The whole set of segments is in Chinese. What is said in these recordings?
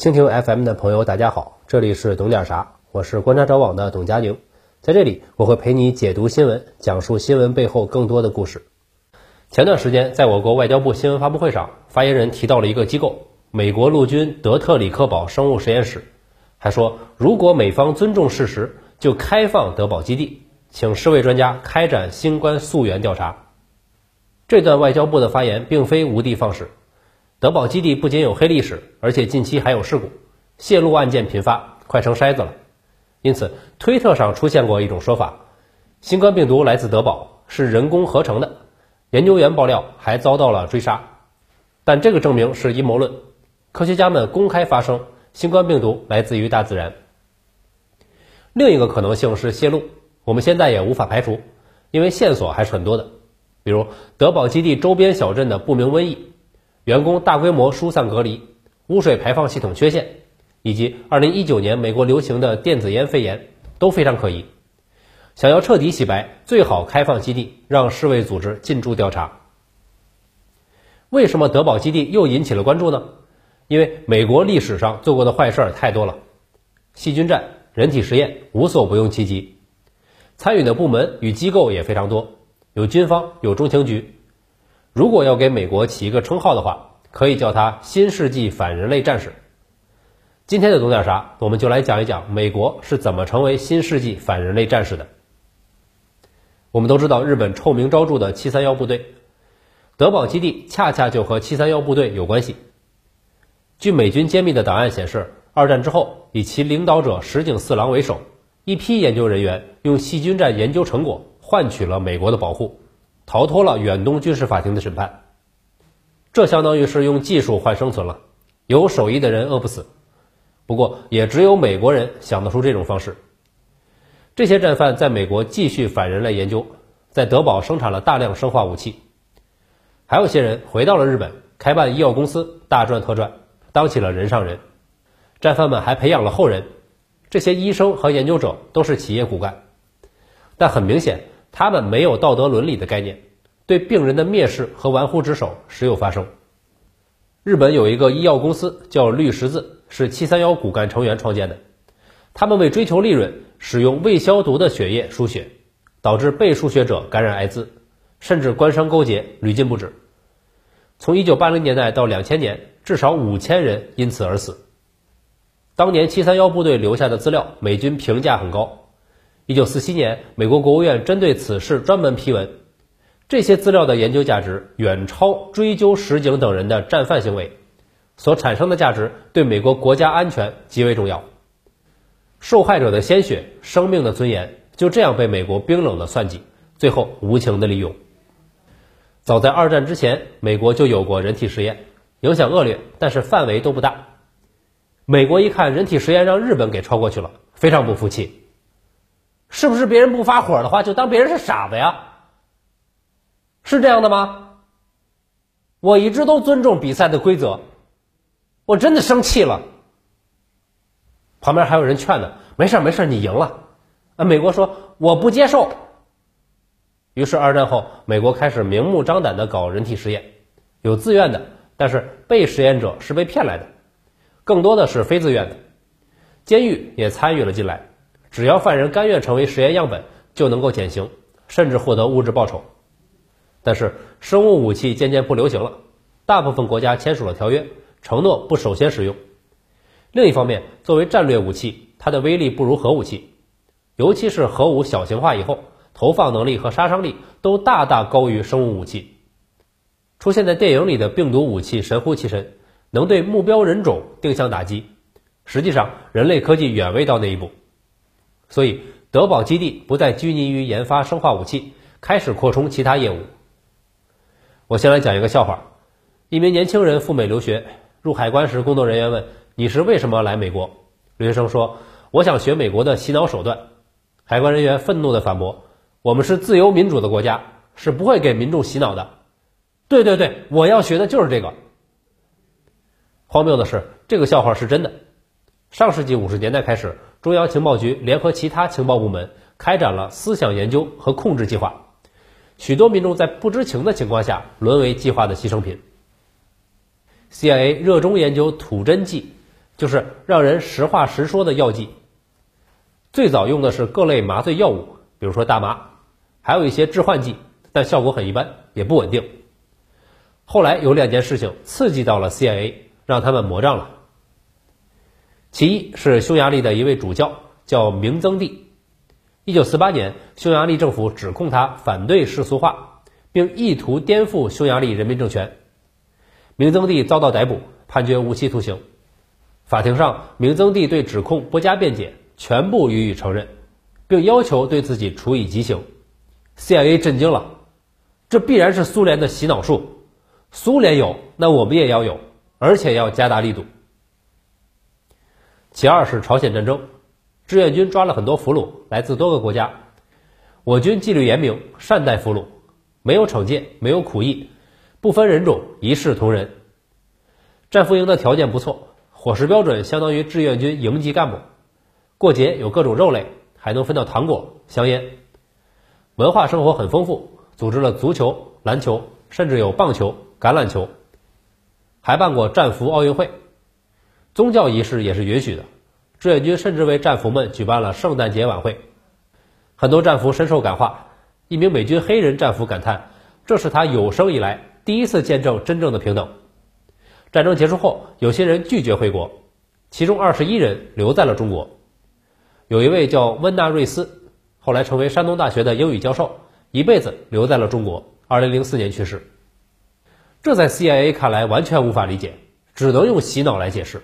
蜻蜓 FM 的朋友，大家好，这里是懂点啥，我是观察者网的董佳宁，在这里我会陪你解读新闻，讲述新闻背后更多的故事。前段时间，在我国外交部新闻发布会上，发言人提到了一个机构——美国陆军德特里克堡生物实验室，还说如果美方尊重事实，就开放德堡基地，请世卫专家开展新冠溯源调查。这段外交部的发言并非无的放矢。德宝基地不仅有黑历史，而且近期还有事故，泄露案件频发，快成筛子了。因此，推特上出现过一种说法：新冠病毒来自德宝，是人工合成的。研究员爆料还遭到了追杀，但这个证明是阴谋论。科学家们公开发声，新冠病毒来自于大自然。另一个可能性是泄露，我们现在也无法排除，因为线索还是很多的，比如德宝基地周边小镇的不明瘟疫。员工大规模疏散隔离，污水排放系统缺陷，以及2019年美国流行的电子烟肺炎都非常可疑。想要彻底洗白，最好开放基地，让世卫组织进驻调查。为什么德保基地又引起了关注呢？因为美国历史上做过的坏事太多了，细菌战、人体实验无所不用其极，参与的部门与机构也非常多，有军方，有中情局。如果要给美国起一个称号的话，可以叫它“新世纪反人类战士”。今天的懂点啥，我们就来讲一讲美国是怎么成为新世纪反人类战士的。我们都知道日本臭名昭著的七三幺部队，德宝基地恰恰就和七三幺部队有关系。据美军揭秘的档案显示，二战之后，以其领导者石井四郎为首，一批研究人员用细菌战研究成果换取了美国的保护。逃脱了远东军事法庭的审判，这相当于是用技术换生存了。有手艺的人饿不死，不过也只有美国人想得出这种方式。这些战犯在美国继续反人类研究，在德堡生产了大量生化武器。还有些人回到了日本，开办医药公司，大赚特赚，当起了人上人。战犯们还培养了后人，这些医生和研究者都是企业骨干，但很明显。他们没有道德伦理的概念，对病人的蔑视和玩忽职守时有发生。日本有一个医药公司叫绿十字，是七三幺骨干成员创建的。他们为追求利润，使用未消毒的血液输血，导致被输血者感染艾滋，甚至官商勾结，屡禁不止。从一九八零年代到两千年，至少五千人因此而死。当年七三幺部队留下的资料，美军评价很高。一九四七年，美国国务院针对此事专门批文，这些资料的研究价值远超追究石井等人的战犯行为，所产生的价值对美国国家安全极为重要。受害者的鲜血、生命的尊严就这样被美国冰冷的算计，最后无情的利用。早在二战之前，美国就有过人体实验，影响恶劣，但是范围都不大。美国一看人体实验让日本给超过去了，非常不服气。是不是别人不发火的话，就当别人是傻子呀？是这样的吗？我一直都尊重比赛的规则，我真的生气了。旁边还有人劝呢，没事没事你赢了。啊，美国说我不接受。于是二战后，美国开始明目张胆的搞人体实验，有自愿的，但是被实验者是被骗来的，更多的是非自愿的，监狱也参与了进来。只要犯人甘愿成为实验样本，就能够减刑，甚至获得物质报酬。但是生物武器渐渐不流行了，大部分国家签署了条约，承诺不首先使用。另一方面，作为战略武器，它的威力不如核武器，尤其是核武小型化以后，投放能力和杀伤力都大大高于生物武器。出现在电影里的病毒武器神乎其神，能对目标人种定向打击。实际上，人类科技远未到那一步。所以，德宝基地不再拘泥于研发生化武器，开始扩充其他业务。我先来讲一个笑话：一名年轻人赴美留学，入海关时，工作人员问：“你是为什么来美国？”留学生说：“我想学美国的洗脑手段。”海关人员愤怒地反驳：“我们是自由民主的国家，是不会给民众洗脑的。”对对对，我要学的就是这个。荒谬的是，这个笑话是真的。上世纪五十年代开始。中央情报局联合其他情报部门开展了思想研究和控制计划，许多民众在不知情的情况下沦为计划的牺牲品。CIA 热衷研究吐真剂，就是让人实话实说的药剂。最早用的是各类麻醉药物，比如说大麻，还有一些致幻剂，但效果很一般，也不稳定。后来有两件事情刺激到了 CIA，让他们魔障了。其一是匈牙利的一位主教叫明增帝，一九四八年，匈牙利政府指控他反对世俗化，并意图颠覆匈牙利人民政权。明增帝遭到逮捕，判决无期徒刑。法庭上，明增帝对指控不加辩解，全部予以承认，并要求对自己处以极刑。CIA 震惊了，这必然是苏联的洗脑术。苏联有，那我们也要有，而且要加大力度。其二是朝鲜战争，志愿军抓了很多俘虏，来自多个国家。我军纪律严明，善待俘虏，没有惩戒，没有苦役。不分人种，一视同仁。战俘营的条件不错，伙食标准相当于志愿军营级干部。过节有各种肉类，还能分到糖果、香烟。文化生活很丰富，组织了足球、篮球，甚至有棒球、橄榄球，还办过战俘奥运会。宗教仪式也是允许的，志愿军甚至为战俘们举办了圣诞节晚会。很多战俘深受感化。一名美军黑人战俘感叹：“这是他有生以来。”第一次见证真正的平等。战争结束后，有些人拒绝回国，其中二十一人留在了中国。有一位叫温纳瑞斯，后来成为山东大学的英语教授，一辈子留在了中国。二零零四年去世。这在 CIA 看来完全无法理解，只能用洗脑来解释。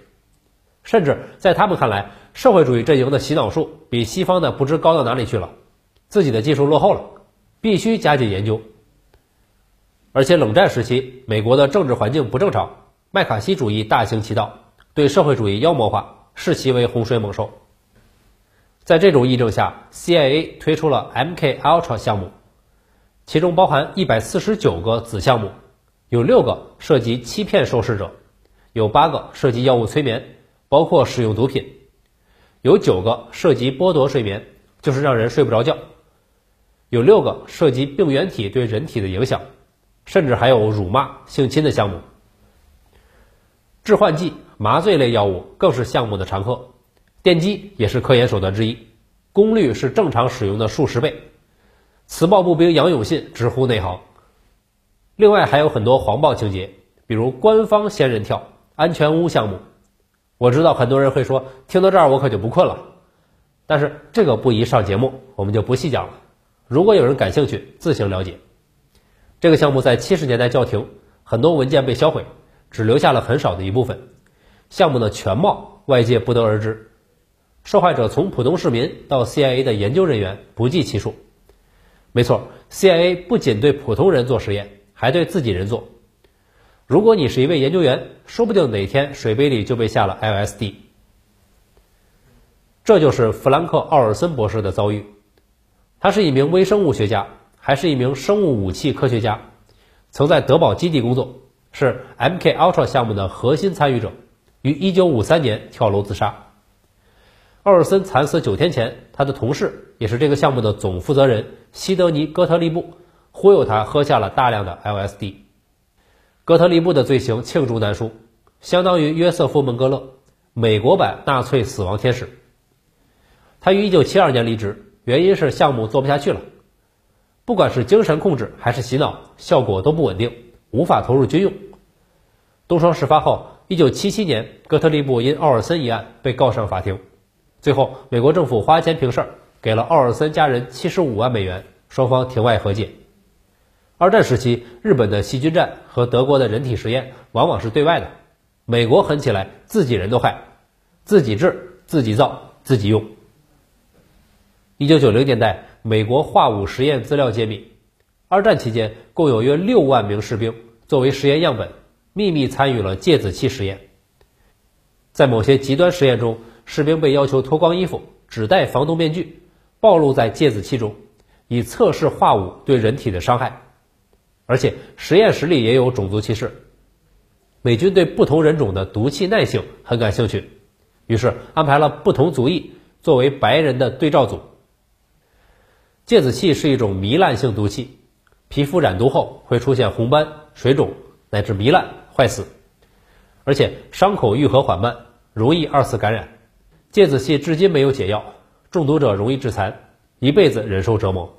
甚至在他们看来，社会主义阵营的洗脑术比西方的不知高到哪里去了，自己的技术落后了，必须加紧研究。而且冷战时期，美国的政治环境不正常，麦卡锡主义大行其道，对社会主义妖魔化，视其为洪水猛兽。在这种议政下，CIA 推出了 MK Ultra 项目，其中包含一百四十九个子项目，有六个涉及欺骗受试者，有八个涉及药物催眠，包括使用毒品，有九个涉及剥夺睡眠，就是让人睡不着觉，有六个涉及病原体对人体的影响。甚至还有辱骂、性侵的项目，致幻剂、麻醉类药物更是项目的常客，电击也是科研手段之一，功率是正常使用的数十倍。磁暴步兵杨永信直呼内行。另外还有很多黄暴情节，比如官方仙人跳、安全屋项目。我知道很多人会说，听到这儿我可就不困了，但是这个不宜上节目，我们就不细讲了。如果有人感兴趣，自行了解。这个项目在七十年代叫停，很多文件被销毁，只留下了很少的一部分。项目的全貌外界不得而知，受害者从普通市民到 CIA 的研究人员不计其数。没错，CIA 不仅对普通人做实验，还对自己人做。如果你是一位研究员，说不定哪天水杯里就被下了 LSD。这就是弗兰克·奥尔森博士的遭遇。他是一名微生物学家。还是一名生物武器科学家，曾在德堡基地工作，是 MK Ultra 项目的核心参与者，于1953年跳楼自杀。奥尔森惨死九天前，他的同事也是这个项目的总负责人西德尼·哥特利布忽悠他喝下了大量的 LSD。哥特利布的罪行罄竹难书，相当于约瑟夫·门格勒，美国版纳粹死亡天使。他于1972年离职，原因是项目做不下去了。不管是精神控制还是洗脑，效果都不稳定，无法投入军用。东窗事发后，一九七七年，哥特利布因奥尔森一案被告上法庭，最后美国政府花钱平事儿，给了奥尔森家人七十五万美元，双方庭外和解。二战时期，日本的细菌战和德国的人体实验往往是对外的，美国狠起来，自己人都害，自己制、自己造、自己用。一九九零年代。美国化武实验资料揭秘，二战期间共有约六万名士兵作为实验样本，秘密参与了芥子气实验。在某些极端实验中，士兵被要求脱光衣服，只戴防毒面具，暴露在芥子气中，以测试化武对人体的伤害。而且实验室里也有种族歧视，美军对不同人种的毒气耐性很感兴趣，于是安排了不同族裔作为白人的对照组。芥子气是一种糜烂性毒气，皮肤染毒后会出现红斑、水肿乃至糜烂、坏死，而且伤口愈合缓慢，容易二次感染。芥子气至今没有解药，中毒者容易致残，一辈子忍受折磨。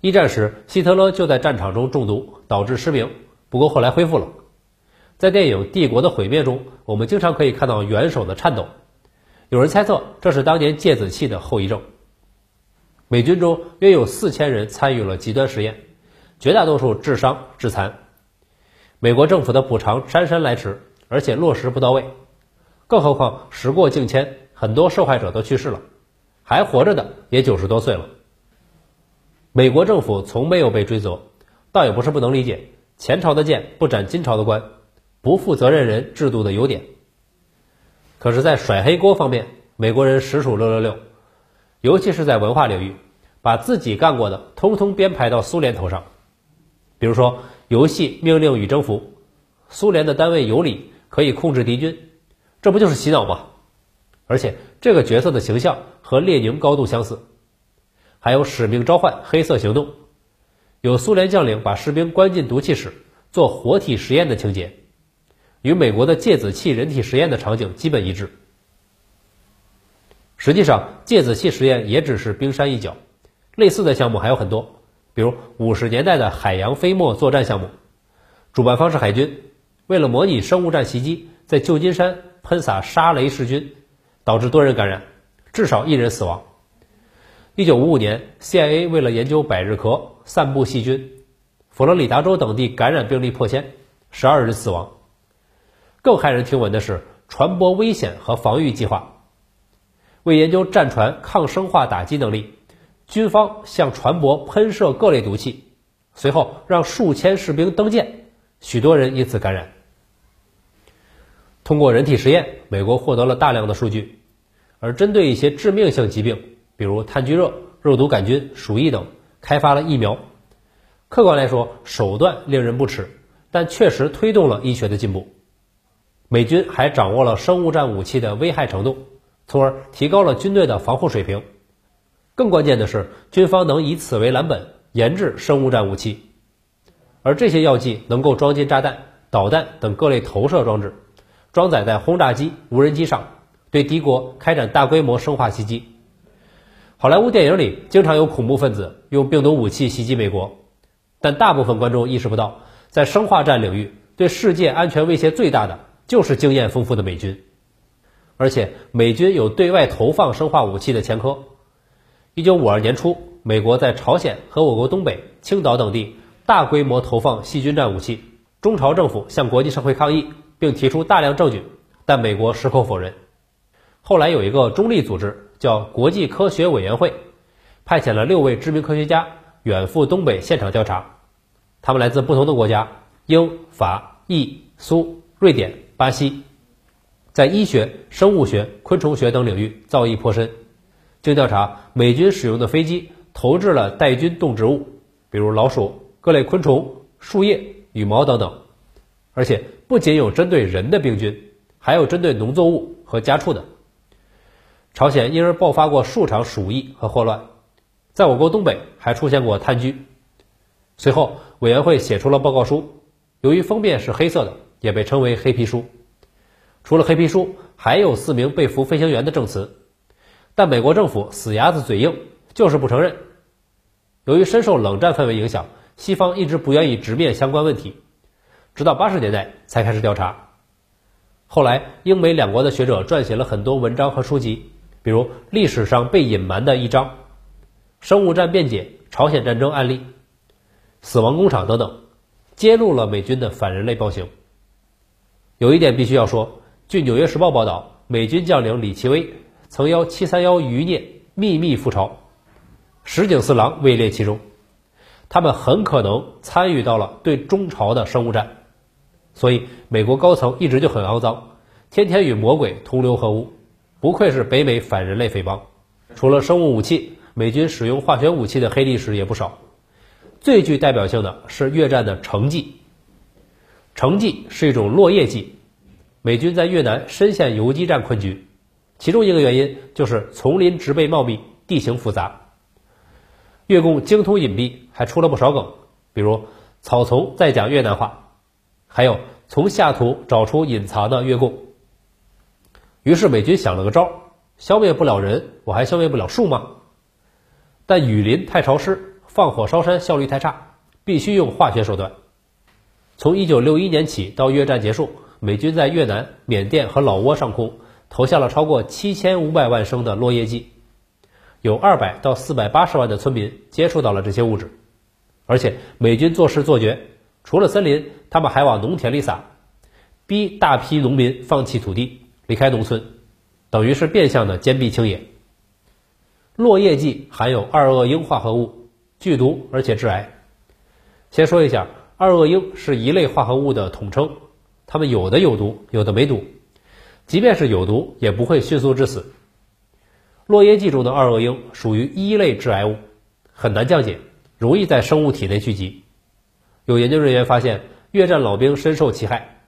一战时，希特勒就在战场中中毒，导致失明，不过后来恢复了。在电影《帝国的毁灭》中，我们经常可以看到元首的颤抖，有人猜测这是当年芥子气的后遗症。美军中约有四千人参与了极端实验，绝大多数致伤致残。美国政府的补偿姗姗来迟，而且落实不到位，更何况时过境迁，很多受害者都去世了，还活着的也九十多岁了。美国政府从没有被追责，倒也不是不能理解，前朝的剑不斩金朝的官，不负责任人制度的优点。可是，在甩黑锅方面，美国人实属六六六，尤其是在文化领域，把自己干过的通通编排到苏联头上。比如说，游戏命令与征服，苏联的单位有理可以控制敌军，这不就是洗脑吗？而且这个角色的形象和列宁高度相似。还有使命召唤、黑色行动，有苏联将领把士兵关进毒气室做活体实验的情节，与美国的芥子气人体实验的场景基本一致。实际上，芥子气实验也只是冰山一角，类似的项目还有很多，比如五十年代的海洋飞沫作战项目，主办方是海军，为了模拟生物战袭击，在旧金山喷洒沙雷氏菌，导致多人感染，至少一人死亡。一九五五年，CIA 为了研究百日咳散布细菌，佛罗里达州等地感染病例破千，十二人死亡。更骇人听闻的是传播危险和防御计划。为研究战船抗生化打击能力，军方向船舶喷射各类毒气，随后让数千士兵登舰，许多人因此感染。通过人体实验，美国获得了大量的数据，而针对一些致命性疾病。比如炭疽热、肉毒杆菌、鼠疫等，开发了疫苗。客观来说，手段令人不齿，但确实推动了医学的进步。美军还掌握了生物战武器的危害程度，从而提高了军队的防护水平。更关键的是，军方能以此为蓝本研制生物战武器，而这些药剂能够装进炸弹、导弹等各类投射装置，装载在轰炸机、无人机上，对敌国开展大规模生化袭击。好莱坞电影里经常有恐怖分子用病毒武器袭击美国，但大部分观众意识不到，在生化战领域，对世界安全威胁最大的就是经验丰富的美军，而且美军有对外投放生化武器的前科。一九五二年初，美国在朝鲜和我国东北、青岛等地大规模投放细菌战武器，中朝政府向国际社会抗议，并提出大量证据，但美国矢口否认。后来有一个中立组织。叫国际科学委员会，派遣了六位知名科学家远赴东北现场调查。他们来自不同的国家，英、法、意、苏、瑞典、巴西，在医学、生物学、昆虫学等领域造诣颇深。经调查，美军使用的飞机投掷了带菌动植物，比如老鼠、各类昆虫、树叶、羽毛等等。而且不仅有针对人的病菌，还有针对农作物和家畜的。朝鲜因而爆发过数场鼠疫和霍乱，在我国东北还出现过炭疽。随后，委员会写出了报告书，由于封面是黑色的，也被称为“黑皮书”。除了黑皮书，还有四名被俘飞行员的证词，但美国政府死鸭子嘴硬，就是不承认。由于深受冷战氛围影响，西方一直不愿意直面相关问题，直到八十年代才开始调查。后来，英美两国的学者撰写了很多文章和书籍。比如历史上被隐瞒的一章、生物战辩解、朝鲜战争案例、死亡工厂等等，揭露了美军的反人类暴行。有一点必须要说，据《纽约时报》报道，美军将领李奇微曾邀731余孽秘密赴朝，石井四郎位列其中。他们很可能参与到了对中朝的生物战，所以美国高层一直就很肮脏，天天与魔鬼同流合污。不愧是北美反人类匪帮，除了生物武器，美军使用化学武器的黑历史也不少。最具代表性的是越战的橙剂。橙剂是一种落叶剂，美军在越南深陷游击战困局，其中一个原因就是丛林植被茂密，地形复杂。越共精通隐蔽，还出了不少梗，比如草丛在讲越南话，还有从下图找出隐藏的越共。于是美军想了个招，消灭不了人，我还消灭不了树吗？但雨林太潮湿，放火烧山效率太差，必须用化学手段。从1961年起到越战结束，美军在越南、缅甸和老挝上空投下了超过7500万升的落叶剂，有200到480万的村民接触到了这些物质。而且美军做事做绝，除了森林，他们还往农田里撒，逼大批农民放弃土地，离开农村，等于是变相的坚壁清野。落叶剂含有二恶英化合物，剧毒而且致癌。先说一下，二恶英是一类化合物的统称，它们有的有毒，有的没毒，即便是有毒，也不会迅速致死。落叶剂中的二恶英属于一类致癌物，很难降解。容易在生物体内聚集。有研究人员发现，越战老兵深受其害，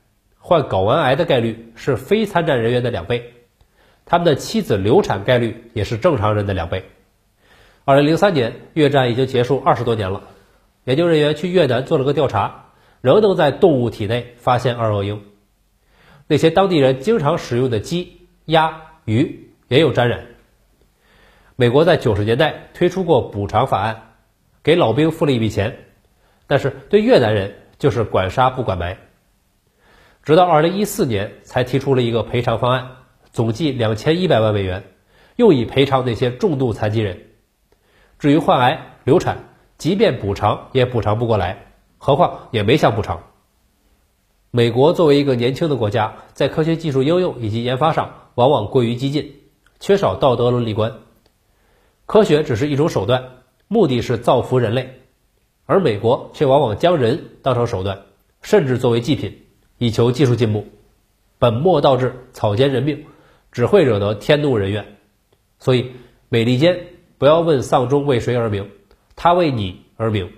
患睾丸癌的概率是非参战人员的两倍，他们的妻子流产概率也是正常人的两倍。二零零三年，越战已经结束二十多年了，研究人员去越南做了个调查，仍能在动物体内发现二恶英，那些当地人经常使用的鸡、鸭、鱼也有沾染。美国在九十年代推出过补偿法案。给老兵付了一笔钱，但是对越南人就是管杀不管埋。直到二零一四年才提出了一个赔偿方案，总计两千一百万美元，用以赔偿那些重度残疾人。至于患癌、流产，即便补偿也补偿不过来，何况也没想补偿。美国作为一个年轻的国家，在科学技术应用以及研发上往往过于激进，缺少道德伦理观。科学只是一种手段。目的是造福人类，而美国却往往将人当成手段，甚至作为祭品，以求技术进步，本末倒置，草菅人命，只会惹得天怒人怨。所以，美利坚不要问丧钟为谁而鸣，它为你而鸣。